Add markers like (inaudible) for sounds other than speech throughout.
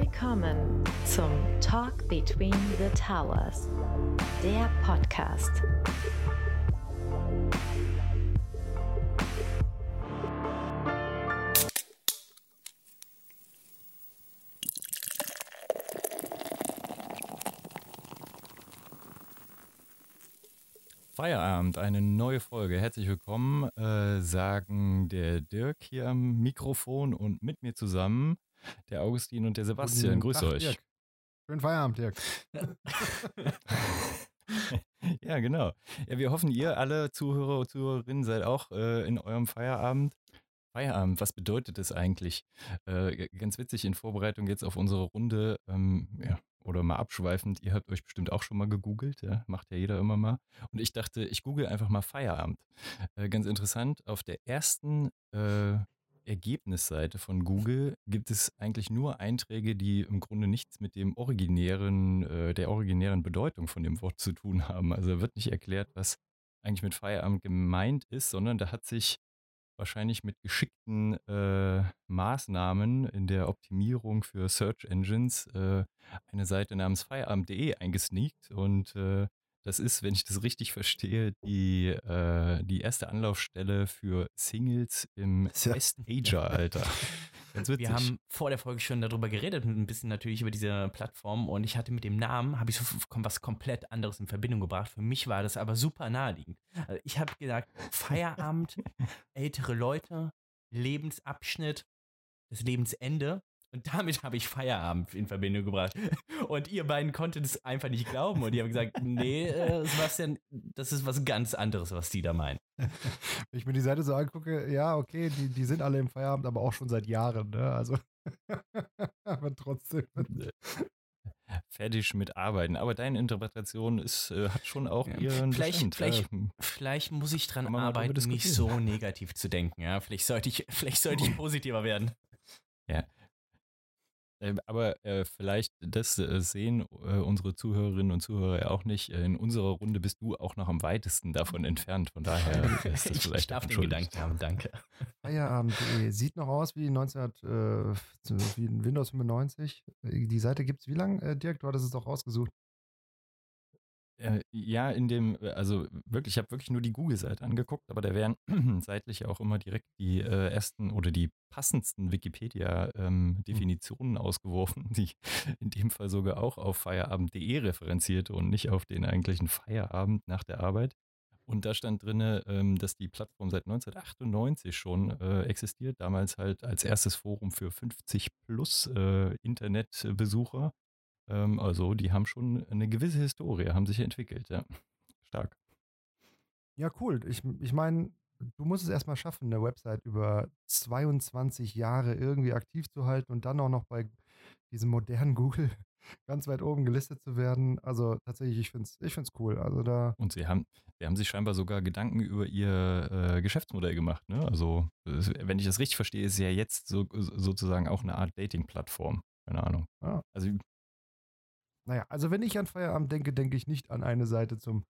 Willkommen zum Talk Between the Towers, der Podcast. Feierabend, eine neue Folge. Herzlich willkommen, äh, sagen der Dirk hier am Mikrofon und mit mir zusammen der Augustin und der Sebastian. Grüß euch. Dirk. Schönen Feierabend, Dirk. (laughs) ja, genau. Ja, wir hoffen, ihr alle Zuhörer und Zuhörerinnen seid auch äh, in eurem Feierabend. Feierabend, was bedeutet das eigentlich? Äh, ganz witzig in Vorbereitung jetzt auf unsere Runde. Ähm, ja, oder mal abschweifend, ihr habt euch bestimmt auch schon mal gegoogelt, ja? macht ja jeder immer mal. Und ich dachte, ich google einfach mal Feierabend. Äh, ganz interessant, auf der ersten äh, Ergebnisseite von Google gibt es eigentlich nur Einträge, die im Grunde nichts mit dem originären, äh, der originären Bedeutung von dem Wort zu tun haben. Also wird nicht erklärt, was eigentlich mit Feierabend gemeint ist, sondern da hat sich wahrscheinlich mit geschickten äh, Maßnahmen in der Optimierung für Search Engines äh, eine Seite namens feierabend.de eingesneakt und äh, das ist, wenn ich das richtig verstehe, die, äh, die erste Anlaufstelle für Singles im West-Asia-Alter. (laughs) Wir haben vor der Folge schon darüber geredet, ein bisschen natürlich über diese Plattform und ich hatte mit dem Namen, habe ich so was komplett anderes in Verbindung gebracht. Für mich war das aber super naheliegend. Also ich habe gesagt, Feierabend, (laughs) ältere Leute, Lebensabschnitt, das Lebensende und damit habe ich Feierabend in Verbindung gebracht. (laughs) Und ihr beiden konntet es einfach nicht glauben. Und die haben gesagt, nee, äh, Sebastian, das ist was ganz anderes, was die da meinen. Wenn ich mir die Seite so angucke, ja, okay, die, die sind alle im Feierabend, aber auch schon seit Jahren. Ne? Also, (laughs) aber trotzdem. (laughs) Fertig mit Arbeiten. Aber deine Interpretation ist, äh, hat schon auch ja. ihren vielleicht, Bestand. vielleicht, vielleicht muss ich dran arbeiten, nicht so negativ zu denken. Ja, vielleicht sollte ich, vielleicht sollte ich positiver werden. Ja, aber äh, vielleicht, das äh, sehen äh, unsere Zuhörerinnen und Zuhörer ja auch nicht. Äh, in unserer Runde bist du auch noch am weitesten davon entfernt. Von daher (laughs) ist das vielleicht. ich darf den Gedanken haben, danke. Feierabend.de sieht noch aus wie 19, äh, wie Windows 95. Die Seite gibt es wie lange, Dirk? Du hattest es doch rausgesucht. Äh, ja, in dem, äh, also wirklich, ich habe wirklich nur die Google-Seite angeguckt, aber da wären (clears throat) seitlich auch immer direkt die äh, ersten oder die passendsten Wikipedia-Definitionen ähm, hm. ausgeworfen, die (laughs) in dem Fall sogar auch auf feierabend.de referenzierte und nicht auf den eigentlichen Feierabend nach der Arbeit. Und da stand drin, ähm, dass die Plattform seit 1998 schon äh, existiert, damals halt als erstes Forum für 50 plus äh, Internetbesucher ähm, also die haben schon eine gewisse Historie, haben sich entwickelt, ja. Stark. Ja, cool. Ich, ich meine, du musst es erstmal schaffen, eine Website über 22 Jahre irgendwie aktiv zu halten und dann auch noch bei diesem modernen Google (laughs) ganz weit oben gelistet zu werden. Also tatsächlich, ich finde es ich find's cool. Also da und sie haben, sie haben sich scheinbar sogar Gedanken über ihr äh, Geschäftsmodell gemacht. Ne? Also, wenn ich das richtig verstehe, ist es ja jetzt so, sozusagen auch eine Art Dating-Plattform. Keine Ahnung. Ja. Also naja, also wenn ich an Feierabend denke, denke ich nicht an eine Seite zum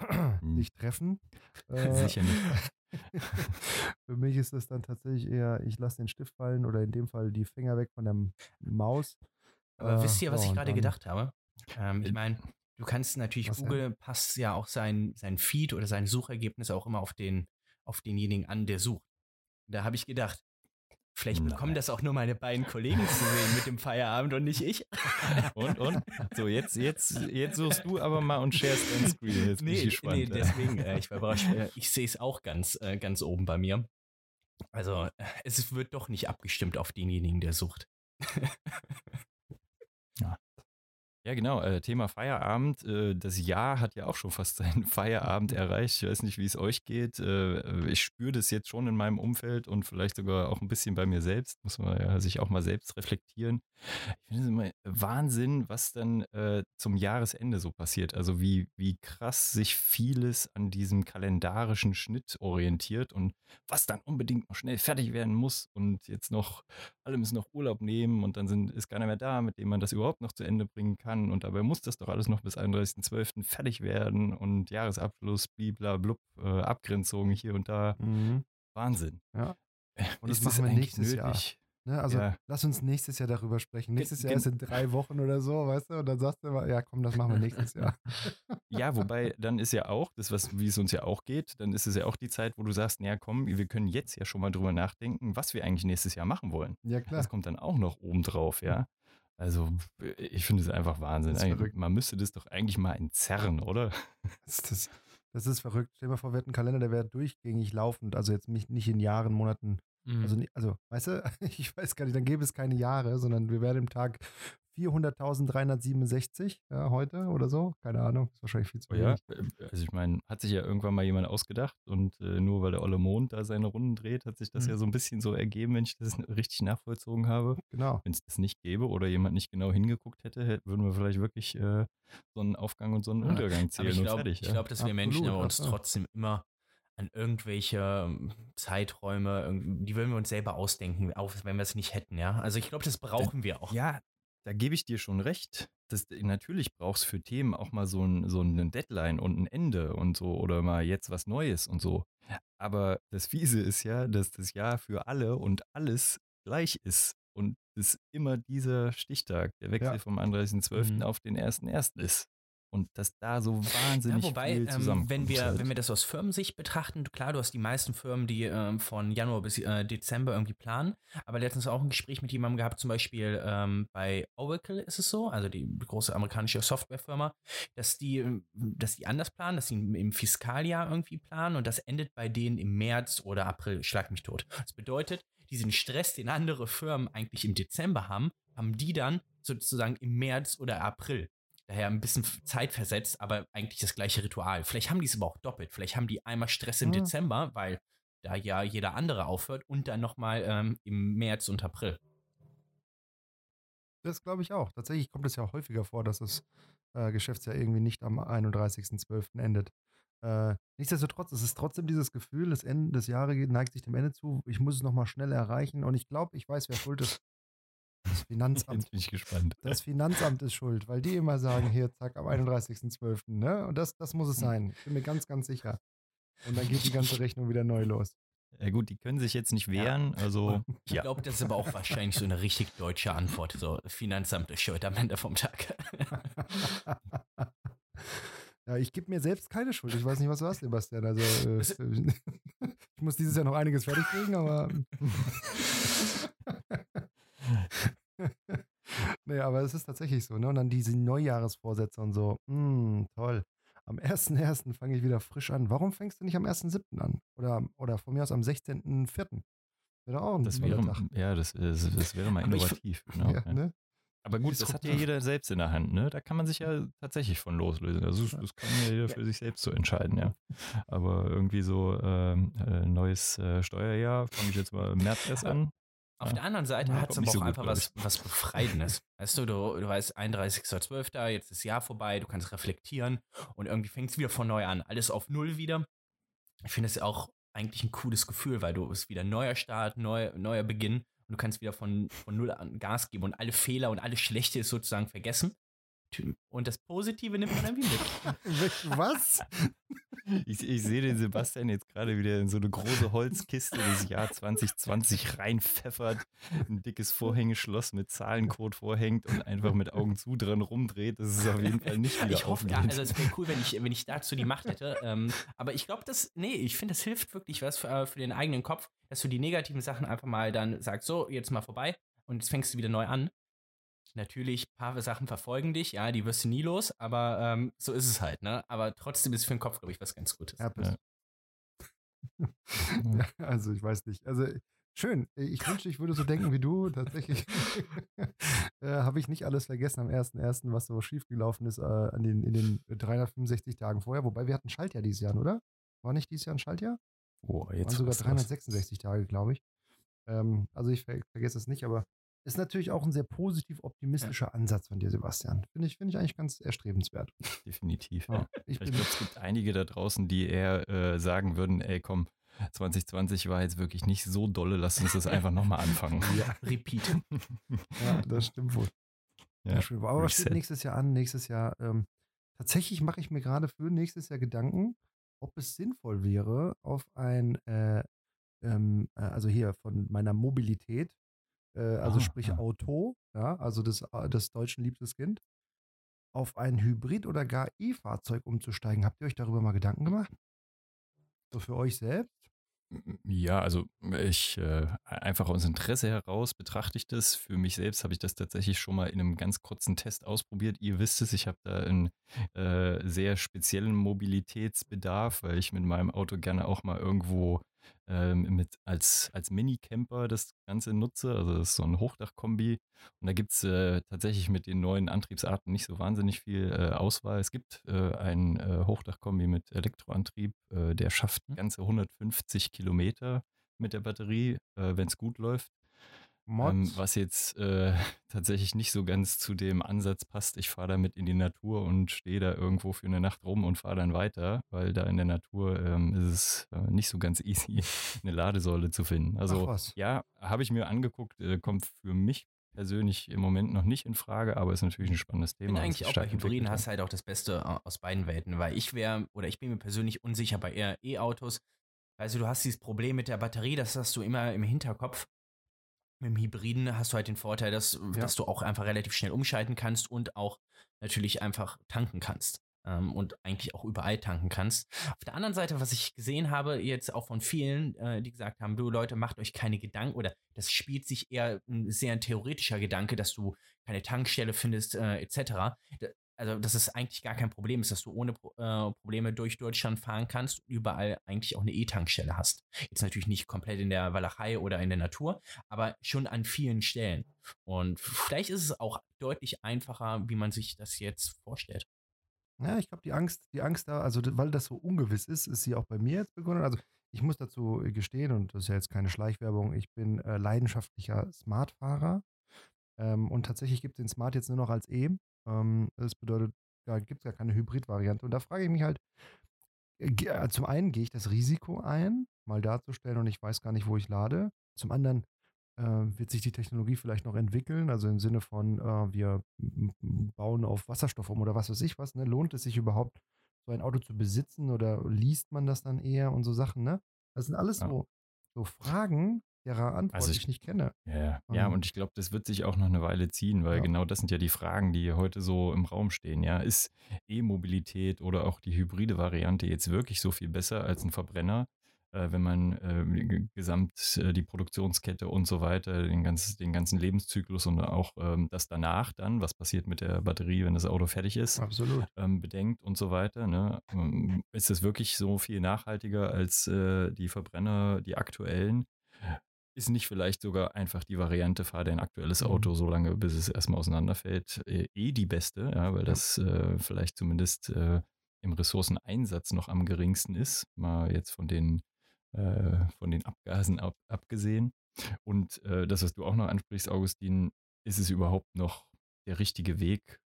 (clears throat) hm. nicht treffen. Äh, (laughs) Sicher nicht. (laughs) Für mich ist das dann tatsächlich eher, ich lasse den Stift fallen oder in dem Fall die Finger weg von der Maus. Aber äh, wisst ihr, was so, ich gerade gedacht habe? Ähm, ich meine, du kannst natürlich, was Google denn? passt ja auch sein, sein Feed oder seine Suchergebnisse auch immer auf, den, auf denjenigen an, der sucht. Da habe ich gedacht, Vielleicht bekommen das auch nur meine beiden Kollegen zu sehen mit dem Feierabend und nicht ich. (laughs) Und, und? So, jetzt, jetzt, jetzt suchst du aber mal und sharest dein Screen. Jetzt nee, bin ich gespannt. Nee, deswegen, äh, ich war überrascht. Ich (laughs) sehe es auch ganz, äh, ganz oben bei mir. Also, es wird doch nicht abgestimmt auf denjenigen, der sucht. ja. Ja, genau. Äh, Thema Feierabend. Äh, das Jahr hat ja auch schon fast seinen (laughs) Feierabend erreicht. Ich weiß nicht, wie es euch geht. Äh, ich spüre das jetzt schon in meinem Umfeld und vielleicht sogar auch ein bisschen bei mir selbst. Muss man ja sich auch mal selbst reflektieren. Ich finde es immer Wahnsinn, was dann äh, zum Jahresende so passiert. Also wie, wie krass sich vieles an diesem kalendarischen Schnitt orientiert und was dann unbedingt noch schnell fertig werden muss und jetzt noch, alle müssen noch Urlaub nehmen und dann sind, ist keiner mehr da, mit dem man das überhaupt noch zu Ende bringen kann kann und dabei muss das doch alles noch bis 31.12. fertig werden und Jahresabschluss, bliblablub, äh, Abgrenzung hier und da. Mhm. Wahnsinn. Ja. Und das machen wir nächstes nötig? Jahr. Ne? Also Ja. lass uns nächstes Jahr darüber sprechen. Nächstes Jahr ist in drei Wochen oder so, weißt du? Und dann sagst du immer, ja komm, das machen wir nächstes Jahr. (laughs) Ja, wobei dann ist ja auch, das, was, wie es uns ja auch geht, dann ist es ja auch die Zeit, wo du sagst, naja, komm, wir können jetzt ja schon mal drüber nachdenken, was wir eigentlich nächstes Jahr machen wollen. Ja klar. Das kommt dann auch noch oben drauf, ja. Also, ich finde es einfach Wahnsinn. Man müsste das doch eigentlich mal entzerren, oder? (laughs) Das, das, das ist verrückt. Stell dir mal vor, wir hätten einen Kalender, der wäre durchgängig laufend. Also jetzt nicht, nicht in Jahren, Monaten. Mhm. Also, also, weißt du, (laughs) ich weiß gar nicht, dann gäbe es keine Jahre, sondern wir wären im Tag 400.367 ja, heute oder so. Keine Ahnung, ist wahrscheinlich viel zu Oh ja, wenig. also ich meine, hat sich ja irgendwann mal jemand ausgedacht und äh, nur weil der Olle Mond da seine Runden dreht, hat sich das Mhm. ja so ein bisschen so ergeben, wenn ich das (laughs) richtig nachvollzogen habe. Genau. Wenn es das nicht gäbe oder jemand nicht genau hingeguckt hätte, hätt- würden wir vielleicht wirklich äh, so einen Aufgang und so einen Ja. Untergang Aber zählen ich glaube, fertig. ich Ja. glaub, dass wir Menschen Absolut, aber uns trotzdem immer an irgendwelche ähm, Zeiträume, die würden wir uns selber ausdenken, auch wenn wir es nicht hätten, ja. Also ich glaube, das brauchen wir auch. Ja, da gebe ich dir schon recht. Das, natürlich brauchst du für Themen auch mal so, ein, so eine Deadline und ein Ende und so oder mal jetzt was Neues und so. Aber das Fiese ist ja, dass das Jahr für alle und alles gleich ist und es immer dieser Stichtag, der Wechsel Ja. vom 31.12. Mhm. auf den 1.1. ist. Und dass da so wahnsinnig Ja, wobei, viel ähm, zusammenkommt. wenn, wir, halt. wenn wir das aus Firmensicht betrachten, klar, du hast die meisten Firmen, die ähm, von Januar bis äh, Dezember irgendwie planen. Aber letztens auch ein Gespräch mit jemandem gehabt, zum Beispiel ähm, bei Oracle ist es so, also die große amerikanische Softwarefirma, dass die, ähm, dass die anders planen, dass sie im, im Fiskaljahr irgendwie planen und das endet bei denen im März oder April, schlag mich tot. Das bedeutet, diesen Stress, den andere Firmen eigentlich im Dezember haben, haben die dann sozusagen im März oder April. Daher ein bisschen Zeit versetzt, aber eigentlich das gleiche Ritual. Vielleicht haben die es aber auch doppelt. Vielleicht haben die einmal Stress im Ja. Dezember, weil da ja jeder andere aufhört und dann nochmal ähm, im März und April. Das glaube ich auch. Tatsächlich kommt es ja häufiger vor, dass das äh, Geschäftsjahr irgendwie nicht am 31.12. endet. Äh, nichtsdestotrotz, es ist trotzdem dieses Gefühl, das Ende des Jahres neigt sich dem Ende zu. Ich muss es nochmal schnell erreichen und ich glaube, ich weiß, wer schuld ist. Das Finanzamt. Jetzt bin ich gespannt. Das Finanzamt ist schuld, weil die immer sagen, hier, zack, am 31.12. Ne? Und das, das muss es sein. Ich bin mir ganz, ganz sicher. Und dann geht die ganze (laughs) Rechnung wieder neu los. Ja gut, die können sich jetzt nicht wehren, also Ich ja. glaube, das ist aber auch wahrscheinlich so eine richtig deutsche Antwort. So, Finanzamt ist schuld am Ende vom Tag. (laughs) Ja, ich gebe mir selbst keine Schuld. Ich weiß nicht, was du hast, Sebastian. Also, äh, (laughs) ich muss dieses Jahr noch einiges fertig kriegen, aber. Nee, aber es ist tatsächlich so, ne? Und dann diese Neujahresvorsätze und so. Hm, toll. Am 1.1. fange ich wieder frisch an. Warum fängst du nicht am 1.7. an? Oder, oder von mir aus am 16.4. Wäre auch ein Das wäre, Tag. ja, das, das, das wäre mal (laughs) Aber ich- innovativ. Genau, Ja, ja. ne? Aber gut, das hat ja jeder selbst in der Hand, ne? Da kann man sich ja tatsächlich von loslösen. Also das- das kann ja jeder für sich selbst so entscheiden, ja. Aber irgendwie so ähm, äh, neues äh, Steuerjahr, fange ich jetzt mal im März erst an. Auf der anderen Seite Ja, hat es aber auch so gut, einfach was, was Befreiendes. (laughs) Weißt du, du, du weißt, 31.12., jetzt ist das Jahr vorbei, du kannst reflektieren und irgendwie fängt es wieder von neu an. Alles auf Null wieder. Ich finde es auch eigentlich ein cooles Gefühl, weil du es ist wieder neuer Start, neu, neuer Beginn und du kannst wieder von, von Null an Gas geben und alle Fehler und alles Schlechte ist sozusagen vergessen. Und das Positive nimmt man dann wieder mit. (laughs) Was? Ich, ich sehe den Sebastian jetzt gerade wieder in so eine große Holzkiste des Jahr 2020 reinpfeffert, ein dickes Vorhängeschloss mit Zahlencode vorhängt und einfach mit Augen zu dran rumdreht. Das ist auf jeden Fall nicht wieder Ich hoffe, ja, aufgeht. also es wäre cool, wenn ich, wenn ich dazu die Macht hätte. Ähm, aber ich glaube, das, nee, ich finde, das hilft wirklich was für, äh, für den eigenen Kopf, dass du die negativen Sachen einfach mal dann sagst, so, jetzt mal vorbei und jetzt fängst du wieder neu an. Natürlich, ein paar Sachen verfolgen dich, ja, die wirst du nie los, aber ähm, so ist es halt, ne? Aber trotzdem ist für den Kopf, glaube ich, was ganz Gutes. Ja. (laughs) Ja, also ich weiß nicht. Also schön. Ich wünschte, ich würde so denken wie du. Tatsächlich (laughs) äh, habe ich nicht alles vergessen am 1.1., was so schiefgelaufen ist äh, an den, in den 365 Tagen vorher. Wobei wir hatten Schaltjahr dieses Jahr, oder? War nicht dieses Jahr ein Schaltjahr? Oh, Waren jetzt sogar was los. 366 Tage, glaube ich. Ähm, also ich ver vergesse es nicht, aber ist natürlich auch ein sehr positiv optimistischer Ansatz von dir, Sebastian. Finde ich, finde ich eigentlich ganz erstrebenswert. Definitiv. Ja, Ja. ich Ich glaube, es gibt einige da draußen, die eher äh, sagen würden, ey komm, 2020 war jetzt wirklich nicht so dolle, lass uns das einfach nochmal anfangen. Repeat. (laughs) ja, das stimmt wohl. Ja, Ja, schön. Aber was steht nächstes Jahr an? Nächstes Jahr, ähm, tatsächlich mache ich mir gerade für nächstes Jahr Gedanken, ob es sinnvoll wäre, auf ein, äh, ähm, äh, also hier von meiner Mobilität, äh, also ah, sprich ja. Auto, ja, also des, äh, des Deutschen liebstes Kind, auf ein Hybrid- oder gar E-Fahrzeug umzusteigen. Habt ihr euch darüber mal Gedanken gemacht? So für euch selbst? Ja, also ich äh, einfach aus Interesse heraus betrachte ich das. Für mich selbst habe ich das tatsächlich schon mal in einem ganz kurzen Test ausprobiert. Ihr wisst es, ich habe da einen äh, sehr speziellen Mobilitätsbedarf, weil ich mit meinem Auto gerne auch mal irgendwo ähm, mit als, als Mini-Camper das Ganze nutze. Also das ist so ein Hochdachkombi. Und da gibt es äh, tatsächlich mit den neuen Antriebsarten nicht so wahnsinnig viel äh, Auswahl. Es gibt äh, ein äh, Hochdachkombi mit Elektroantrieb, äh, der schafft hm. ganze 150 Kilometer mit der Batterie, äh, wenn es gut läuft. Ähm, was jetzt äh, (laughs) tatsächlich nicht so ganz zu dem Ansatz passt. Ich fahre damit in die Natur und stehe da irgendwo für eine Nacht rum und fahre dann weiter, weil da in der Natur ähm, ist es äh, nicht so ganz (laughs) easy, eine Ladesäule zu finden. Also ja, habe ich mir angeguckt, äh, kommt für mich persönlich im Moment noch nicht in Frage, aber ist natürlich ein spannendes Thema. Ich bin eigentlich auch bei Hybriden hast du halt auch das Beste äh, aus beiden Welten, weil ich wäre oder ich bin mir persönlich unsicher bei eher E-Autos. Also du hast dieses Problem mit der Batterie, das hast du immer im Hinterkopf. Mit dem Hybriden hast du halt den Vorteil, dass, ja. dass du auch einfach relativ schnell umschalten kannst und auch natürlich einfach tanken kannst. Ähm, und eigentlich auch überall tanken kannst. Auf der anderen Seite, was ich gesehen habe, jetzt auch von vielen, äh, die gesagt haben, du Leute, macht euch keine Gedanken oder das spielt sich eher ein sehr ein theoretischer Gedanke, dass du keine Tankstelle findest, äh, etc also dass es eigentlich gar kein Problem ist, dass du ohne äh, Probleme durch Deutschland fahren kannst und überall eigentlich auch eine E-Tankstelle hast. Jetzt natürlich nicht komplett in der Walachei oder in der Natur, aber schon an vielen Stellen. Und vielleicht ist es auch deutlich einfacher, wie man sich das jetzt vorstellt. Ja, ich glaube, die Angst, die Angst da, also weil das so ungewiss ist, ist sie auch bei mir jetzt begonnen. Also ich muss dazu gestehen, und das ist ja jetzt keine Schleichwerbung, ich bin äh, leidenschaftlicher Smartfahrer. Ähm, und tatsächlich gibt es den Smart jetzt nur noch als E. Ähm, das bedeutet, da gibt es gar keine Hybrid-Variante. Und da frage ich mich halt, äh, äh, zum einen gehe ich das Risiko ein, mal darzustellen und ich weiß gar nicht, wo ich lade. Zum anderen äh, wird sich die Technologie vielleicht noch entwickeln, also im Sinne von, äh, wir bauen auf Wasserstoff um oder was weiß ich was. Ne? Lohnt es sich überhaupt, so ein Auto zu besitzen oder liest man das dann eher und so Sachen? Ne? Das sind alles ja. so, so Fragen, deren Antwort also ich, ich, nicht kenne. Ja, um, ja ähm. und ich glaube, das wird sich auch noch eine Weile ziehen, weil ja. genau das sind ja die Fragen, die heute so im Raum stehen. Ja, ist E-Mobilität oder auch die hybride Variante jetzt wirklich so viel besser als ein Verbrenner? Äh, wenn man äh, gesamt äh, die Produktionskette und so weiter, den, ganz, den ganzen Lebenszyklus und auch ähm, das danach dann, was passiert mit der Batterie, wenn das Auto fertig ist, Absolut. Ähm, bedenkt und so weiter. Ne? Ähm, ist es wirklich so viel nachhaltiger als äh, die Verbrenner, die aktuellen? Ist nicht vielleicht sogar einfach die Variante, fahr dein aktuelles mhm. Auto so lange, bis es erstmal auseinanderfällt, äh, eh die beste, ja, weil das äh, vielleicht zumindest äh, im Ressourceneinsatz noch am geringsten ist, mal jetzt von den, äh, von den Abgasen ab, abgesehen. Und äh, das, was du auch noch ansprichst, Augustin, ist es überhaupt noch der richtige Weg,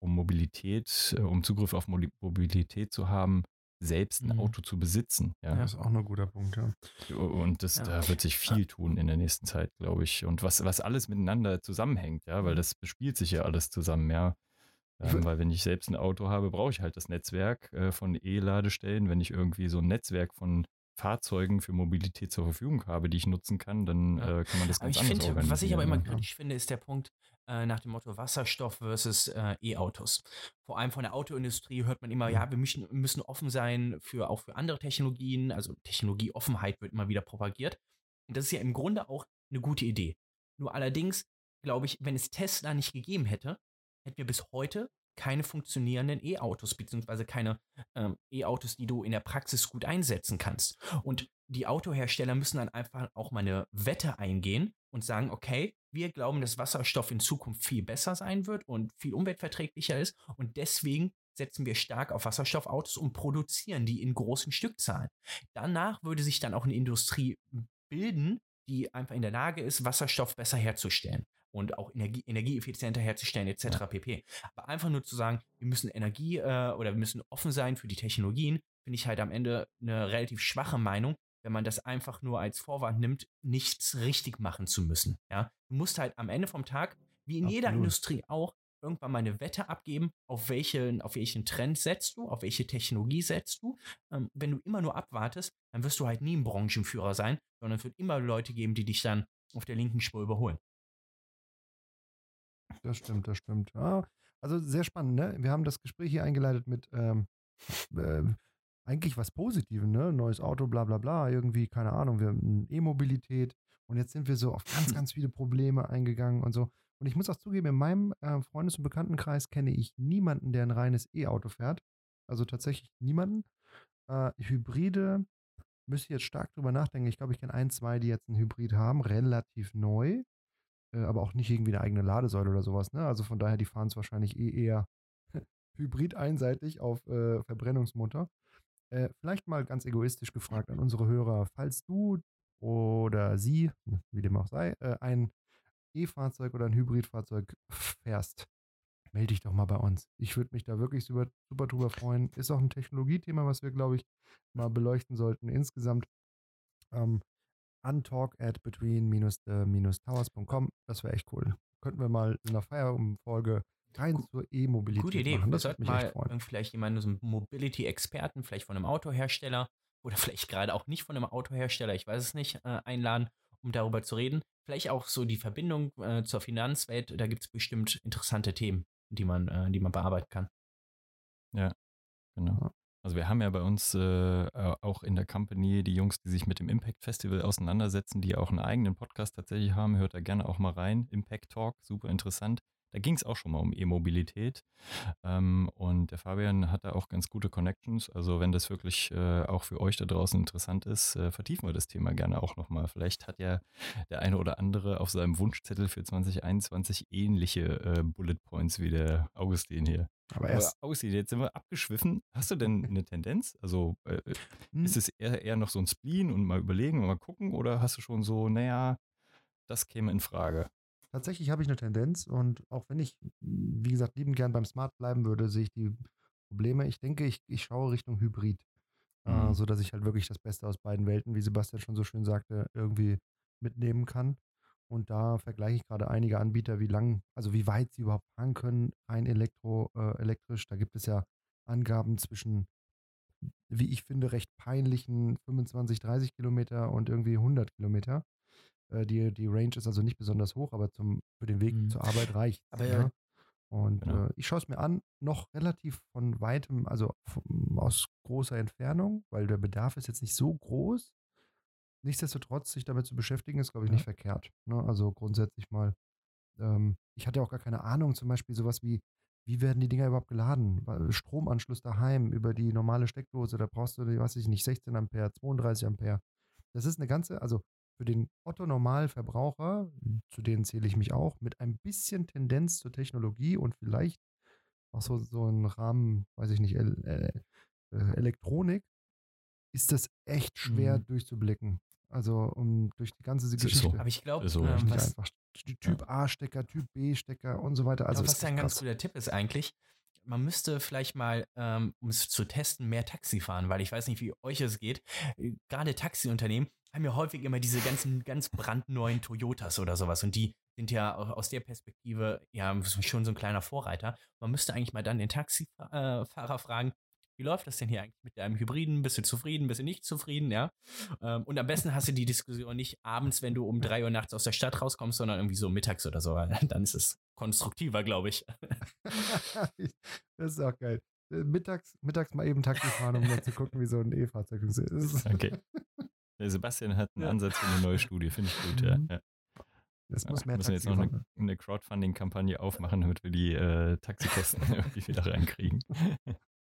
um Mobilität, äh, um Zugriff auf Mobilität zu haben, selbst ein mhm. Auto zu besitzen. Ja, das ist auch ein guter Punkt, ja. Und das, ja. da wird sich viel tun in der nächsten Zeit, glaube ich. Und was, was alles miteinander zusammenhängt, ja, weil mhm. das bespielt sich ja alles zusammen, ja. Ähm, weil wenn ich selbst ein Auto habe, brauche ich halt das Netzwerk äh, von E-Ladestellen. Wenn ich irgendwie so ein Netzwerk von Fahrzeugen für Mobilität zur Verfügung habe, die ich nutzen kann, dann äh, kann man das ganz anders find, organisieren. Was ich aber immer kritisch finde, ist der Punkt, äh, nach dem Motto Wasserstoff versus äh, E-Autos. Vor allem von der Autoindustrie hört man immer, ja, wir müssen, müssen offen sein für auch für andere Technologien. Also Technologieoffenheit wird immer wieder propagiert. Und das ist ja im Grunde auch eine gute Idee. Nur allerdings glaube ich, wenn es Tesla nicht gegeben hätte, hätten wir bis heute keine funktionierenden E-Autos, beziehungsweise keine ähm, E-Autos, die du in der Praxis gut einsetzen kannst. Und die Autohersteller müssen dann einfach auch mal eine Wette eingehen und sagen, okay, wir glauben, dass Wasserstoff in Zukunft viel besser sein wird und viel umweltverträglicher ist und deswegen setzen wir stark auf Wasserstoffautos und produzieren die in großen Stückzahlen. Danach würde sich dann auch eine Industrie bilden, die einfach in der Lage ist, Wasserstoff besser herzustellen und auch Energie, energieeffizienter herzustellen etc. pp. Aber einfach nur zu sagen, wir müssen Energie äh, oder wir müssen offen sein für die Technologien, finde ich halt am Ende eine relativ schwache Meinung, wenn man das einfach nur als Vorwand nimmt, nichts richtig machen zu müssen. Ja? Du musst halt am Ende vom Tag, wie in Absolut. jeder Industrie auch, irgendwann mal eine Wette abgeben, auf welchen, auf welchen Trend setzt du, auf welche Technologie setzt du. Ähm, wenn du immer nur abwartest, dann wirst du halt nie ein Branchenführer sein, sondern es wird immer Leute geben, die dich dann auf der linken Spur überholen. Das stimmt, das stimmt. Ja, also sehr spannend, ne? Wir haben das Gespräch hier eingeleitet mit ähm, äh, eigentlich was Positives, ne? Neues Auto, bla bla bla, irgendwie, keine Ahnung, wir haben E-Mobilität und jetzt sind wir so auf ganz, (laughs) ganz viele Probleme eingegangen und so. Und ich muss auch zugeben, in meinem äh, Freundes- und Bekanntenkreis kenne ich niemanden, der ein reines E-Auto fährt. Also tatsächlich niemanden. Äh, Hybride müsste ich jetzt stark drüber nachdenken. Ich glaube, ich kenne ein, zwei, die jetzt einen Hybrid haben, relativ neu, äh, aber auch nicht irgendwie eine eigene Ladesäule oder sowas. Ne? Also von daher, die fahren es wahrscheinlich eh eher (laughs) hybrid einseitig auf äh, Verbrennungsmotor. Äh, vielleicht mal ganz egoistisch gefragt an unsere Hörer, falls du oder sie, wie dem auch sei, äh, ein E-Fahrzeug oder ein Hybridfahrzeug fährst, melde dich doch mal bei uns. Ich würde mich da wirklich super, super drüber freuen. Ist auch ein Technologiethema, was wir, glaube ich, mal beleuchten sollten. Insgesamt ähm, untalk at between-the-towers.com. Das wäre echt cool. Könnten wir mal in einer Feierabendfolge rein zur E-Mobilität Gute Idee. machen. Wir Das würde sollten mich echt mal freuen. vielleicht jemanden, so einen Mobility-Experten, vielleicht von einem Autohersteller oder (laughs) vielleicht gerade auch nicht von einem Autohersteller, ich weiß es nicht, äh, einladen, um darüber zu reden. Vielleicht auch so die Verbindung äh, zur Finanzwelt. Da gibt es bestimmt interessante Themen, die man, äh, die man bearbeiten kann. Genau. Also wir haben ja bei uns äh, auch in der Company die Jungs, die sich mit dem Impact Festival auseinandersetzen, die auch einen eigenen Podcast tatsächlich haben. Hört da gerne auch mal rein. Impact Talk, super interessant. Da ging es auch schon mal um E-Mobilität. Ähm, und der Fabian hat da auch ganz gute Connections. Also wenn das wirklich äh, auch für euch da draußen interessant ist, äh, vertiefen wir das Thema gerne auch nochmal. Vielleicht hat ja der eine oder andere auf seinem Wunschzettel für 2021 ähnliche äh, Bullet Points wie der Augustin hier. Aber erst, Ausi, jetzt sind wir abgeschwiffen. Hast du denn eine Tendenz? Also äh, Hm. ist es eher, eher noch so ein Spleen und mal überlegen und mal gucken oder hast du schon so, naja, das käme in Frage? Tatsächlich habe ich eine Tendenz und auch wenn ich, wie gesagt, liebend gern beim Smart bleiben würde, sehe ich die Probleme. Ich denke, ich, ich schaue Richtung Hybrid, äh, Mhm. so dass ich halt wirklich das Beste aus beiden Welten, wie Sebastian schon so schön sagte, irgendwie mitnehmen kann. Und da vergleiche ich gerade einige Anbieter, wie lang, also wie weit sie überhaupt fahren können, rein elektro, äh, elektrisch. Da gibt es ja Angaben zwischen, wie ich finde, recht peinlichen 25, 30 Kilometer und irgendwie 100 Kilometer. Äh, die, die Range ist also nicht besonders hoch, aber zum, für den Weg Mhm. zur Arbeit reicht. Aber ja- ne? Und Genau. äh, ich schaue es mir an, noch relativ von weitem, also aus großer Entfernung, weil der Bedarf ist jetzt nicht so groß. Nichtsdestotrotz, sich damit zu beschäftigen, ist, glaube ich, Ja. nicht verkehrt. Ne? Also grundsätzlich mal. Ähm, ich hatte auch gar keine Ahnung, zum Beispiel sowas wie, wie werden die Dinger überhaupt geladen? Stromanschluss daheim über die normale Steckdose, da brauchst du, weiß ich nicht, 16 Ampere, 32 Ampere. Das ist eine ganze, also für den Otto-Normalverbraucher, zu denen zähle ich mich auch, mit ein bisschen Tendenz zur Technologie und vielleicht auch so, so ein Rahmen, weiß ich nicht, äh, Elektronik, ist das echt schwer Mhm. durchzublicken. Also um durch die ganze ist so. Geschichte. Aber ich glaube, So, ähm, Typ A-Stecker, Typ B-Stecker und so weiter. Also Also was ist ja ein ganz guter Tipp ist eigentlich, man müsste vielleicht mal, ähm, um es zu testen, mehr Taxi fahren, weil ich weiß nicht, wie euch es geht. Äh, Gerade Taxiunternehmen haben ja häufig immer diese ganzen ganz brandneuen Toyotas oder sowas und die sind ja au- aus der Perspektive ja schon so ein kleiner Vorreiter. Man müsste eigentlich mal dann den Taxifahrer fragen, wie läuft das denn hier eigentlich mit deinem Hybriden? Bist du zufrieden? Bist du nicht zufrieden? Ja. Ähm, Und am besten hast du die Diskussion nicht abends, wenn du um drei Uhr nachts aus der Stadt rauskommst, sondern irgendwie so mittags oder so. Dann ist es konstruktiver, glaube ich. (laughs) das ist auch geil. Äh, Mittags, mittags mal eben Taxi fahren, um mal zu gucken, wie so ein E-Fahrzeug ist. Das Okay. (laughs) Der Sebastian hat einen Ja. Ansatz für eine neue Studie, finde ich gut. Ja. Mhm. Ja. Ja, muss mehr müssen wir jetzt noch eine, eine Crowdfunding-Kampagne aufmachen, damit wir die äh, Taxikosten (laughs) irgendwie wieder reinkriegen.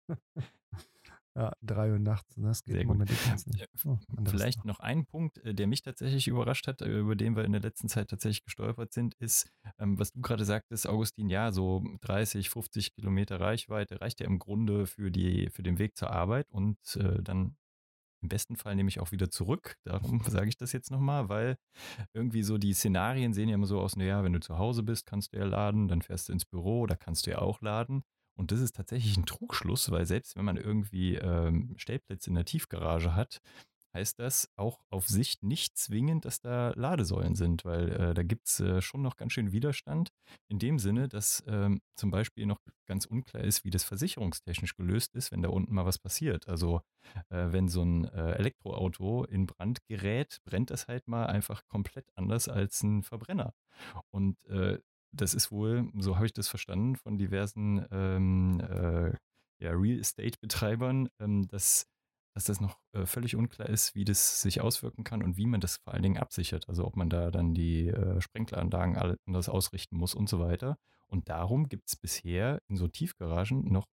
(laughs) Ja, drei Uhr nachts. ne, Das geht Sehr im. Moment nicht. Ja, Oh, Vielleicht noch ein Punkt, äh, der mich tatsächlich überrascht hat, äh, über den wir in der letzten Zeit tatsächlich gestolpert sind, ist, ähm, was du gerade sagtest, Augustin, ja, so 30, 50 Kilometer Reichweite reicht ja im Grunde für, die, für den Weg zur Arbeit und äh, dann im besten Fall nehme ich auch wieder zurück. Darum (laughs) sage ich das jetzt nochmal, weil irgendwie so die Szenarien sehen ja immer so aus, naja, wenn du zu Hause bist, kannst du ja laden, dann fährst du ins Büro, da kannst du ja auch laden. Und das ist tatsächlich ein Trugschluss, weil selbst wenn man irgendwie ähm, Stellplätze in der Tiefgarage hat, heißt das auch auf Sicht nicht zwingend, dass da Ladesäulen sind, weil äh, da gibt es äh, schon noch ganz schön Widerstand. In dem Sinne, dass ähm, zum Beispiel noch ganz unklar ist, wie das versicherungstechnisch gelöst ist, wenn da unten mal was passiert. Also äh, wenn so ein äh, Elektroauto in Brand gerät, brennt das halt mal einfach komplett anders als ein Verbrenner. Und äh, das ist wohl, so habe ich das verstanden, von diversen ähm, äh, ja, Real Estate-Betreibern, ähm, dass, dass das noch äh, völlig unklar ist, wie das sich auswirken kann und wie man das vor allen Dingen absichert. Also ob man da dann die äh, Sprenkleranlagen anders ausrichten muss und so weiter. Und darum gibt es bisher in so Tiefgaragen noch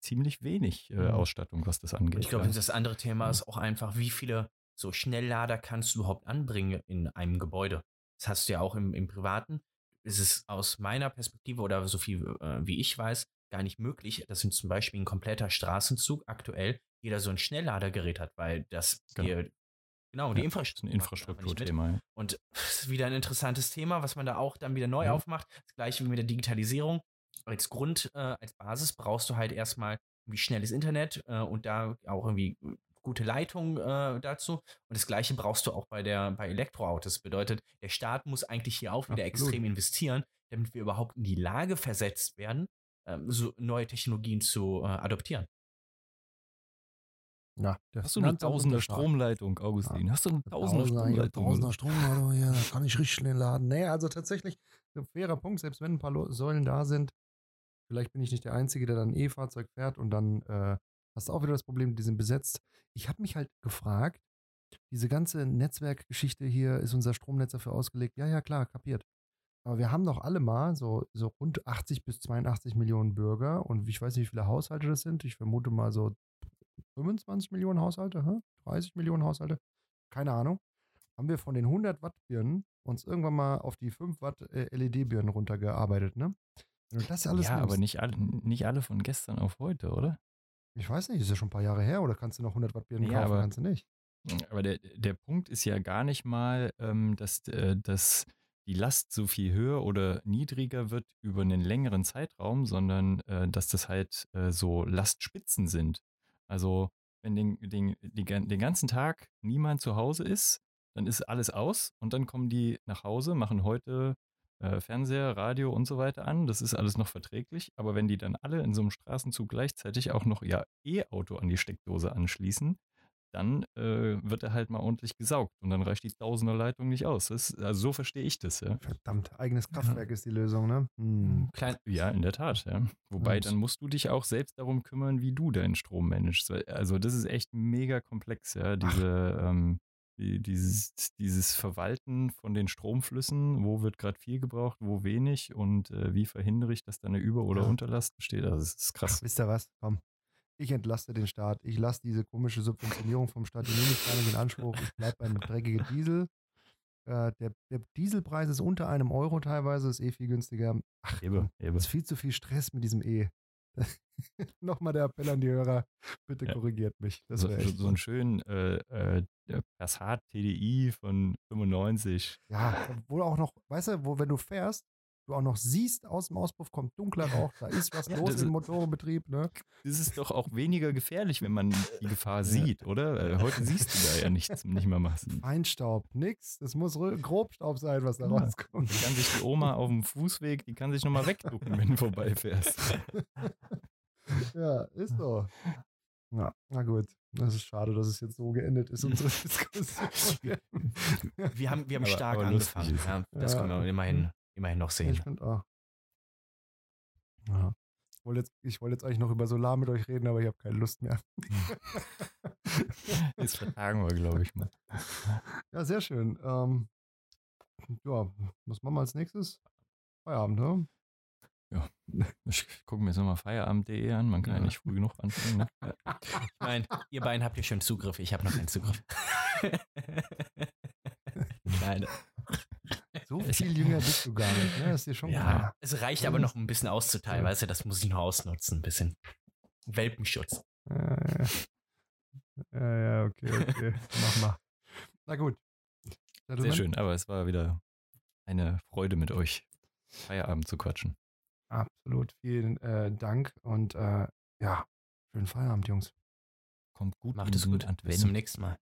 ziemlich wenig äh, mhm. Ausstattung, was das angeht. Ich glaube, ja. das andere Thema ist auch einfach, wie viele so Schnelllader kannst du überhaupt anbringen in einem Gebäude? Das hast du ja auch im, im Privaten. Es ist aus meiner Perspektive oder so viel äh, wie ich weiß, gar nicht möglich, dass zum Beispiel ein kompletter Straßenzug aktuell jeder so ein Schnellladergerät hat, weil das genau, die, genau, die Infrastruktur. Ein Infrastrukturthema. Ja. Und (laughs) das ist wieder ein interessantes Thema, was man da auch dann wieder neu ja. aufmacht. Das gleiche wie mit der Digitalisierung. Als Grund, äh, als Basis brauchst du halt erstmal irgendwie schnelles Internet äh, und da auch irgendwie gute Leitung äh, dazu. Und das gleiche brauchst du auch bei der bei Elektroautos. Das bedeutet, der Staat muss eigentlich hier auch wieder Absolut. extrem investieren, damit wir überhaupt in die Lage versetzt werden, ähm, so neue Technologien zu äh, adoptieren. Ja, Hast du eine tausender Stromleitung, Augustin? Ja. Hast du eine tausender Stromleitung? Tausender Stromleitung, ja, da (laughs) kann ich richtig schnell laden. Nee, also tatsächlich, ein fairer Punkt, selbst wenn ein paar Säulen da sind, vielleicht bin ich nicht der Einzige, der dann ein E-Fahrzeug fährt und dann äh, hast du auch wieder das Problem, die sind besetzt. Ich habe mich halt gefragt, diese ganze Netzwerkgeschichte hier, ist unser Stromnetz dafür ausgelegt? Ja, ja, klar, kapiert. Aber wir haben doch alle mal so, so rund 80 bis 82 Millionen Bürger und ich weiß nicht, wie viele Haushalte das sind. Ich vermute mal so 25 Millionen Haushalte, 30 Millionen Haushalte, keine Ahnung. Haben wir von den 100 Watt Birnen uns irgendwann mal auf die 5 Watt äh, LED-Birnen runtergearbeitet, ne? Ja, nimmst, aber nicht alle, nicht alle von gestern auf heute, oder? Ich weiß nicht, ist ja schon ein paar Jahre her oder kannst du noch 100 Watt Birnen ja, kaufen? Aber, kannst du nicht. Aber der, der Punkt ist ja gar nicht mal, ähm, dass, äh, dass die Last so viel höher oder niedriger wird über einen längeren Zeitraum, sondern äh, dass das halt äh, so Lastspitzen sind. Also wenn den, den, den, den ganzen Tag niemand zu Hause ist, dann ist alles aus und dann kommen die nach Hause, machen heute äh, Fernseher, Radio und so weiter an. Das ist alles noch verträglich. Aber wenn die dann alle in so einem Straßenzug gleichzeitig auch noch ihr E-Auto an die Steckdose anschließen, dann äh, wird er halt mal ordentlich gesaugt und dann reicht die Tausenderleitung nicht aus. Das, also so verstehe ich das, ja. Verdammt, eigenes Kraftwerk ja. ist die Lösung, ne? Hm. Klein, ja, in der Tat, ja. Wobei, und. dann musst du dich auch selbst darum kümmern, wie du deinen Strom managst. Also das ist echt mega komplex, ja, diese, ähm, die, dieses, dieses Verwalten von den Stromflüssen, wo wird gerade viel gebraucht, wo wenig und äh, wie verhindere ich, dass da eine Über- oder ja. Unterlast besteht. Also das ist krass. Ach, wisst ihr was? Komm, ich entlaste den Staat. Ich lasse diese komische Subventionierung vom Staat, die nehme ich gar nicht in Anspruch. Ich bleibe beim dreckigen Diesel. Äh, der, der, Dieselpreis ist unter einem Euro teilweise, ist eh viel günstiger. Ach, eben, eben. ist viel zu viel Stress mit diesem E. (laughs) Nochmal der Appell an die Hörer, bitte ja. korrigiert mich. Das so, so, so einen schönen äh, äh, Passat TDI von 95. Ja, wo auch noch, weißt du, wo wenn du fährst, du auch noch siehst, aus dem Auspuff kommt dunkler Rauch, da ist was ja, los im Motorenbetrieb. Ne? (laughs) Das ist doch auch weniger gefährlich, wenn man die Gefahr sieht, oder? Heute siehst du da ja nichts, nicht mehr machst. Feinstaub, nix. Das muss Grobstaub sein, was da ja. rauskommt. Die kann sich die Oma auf dem Fußweg, die kann sich nochmal wegducken, wenn du vorbeifährst. (laughs) ja, ist so. Ja, na gut. Das ist schade, dass es jetzt so geendet ist, unsere (laughs) Diskussion. wir haben, wir haben aber, stark aber angefangen. Ja, das ja. können wir immerhin immerhin noch sehen. Ich finde auch. Ja. Ich wollte jetzt, wollt jetzt eigentlich noch über Solar mit euch reden, aber ich habe keine Lust mehr. (laughs) Jetzt vertagen wir, glaube ich mal. (laughs) Ja, sehr schön. Ähm, ja, was machen wir als nächstes? Feierabend, ne? Ja, (laughs) ich gucke mir jetzt nochmal Feierabend.de an. Man kann ja. ja nicht früh genug anfangen. Ne? Ich meine, ihr beiden habt ja schon Zugriff. Ich habe noch keinen Zugriff. Nein. So viel jünger bist du gar nicht, ne? Das ist dir schon ja, klar. Es reicht aber noch ein bisschen auszuteilen, weißt du, das muss ich noch ausnutzen, ein bisschen. Welpenschutz. Ja, ja, ja okay, okay. Mach mal. Na gut. Sehr schön, aber es war wieder eine Freude mit euch, Feierabend zu quatschen. Absolut, vielen äh, Dank und äh, ja, schönen Feierabend, Jungs. Kommt gut. Macht es gut. Bis zum nächsten Mal.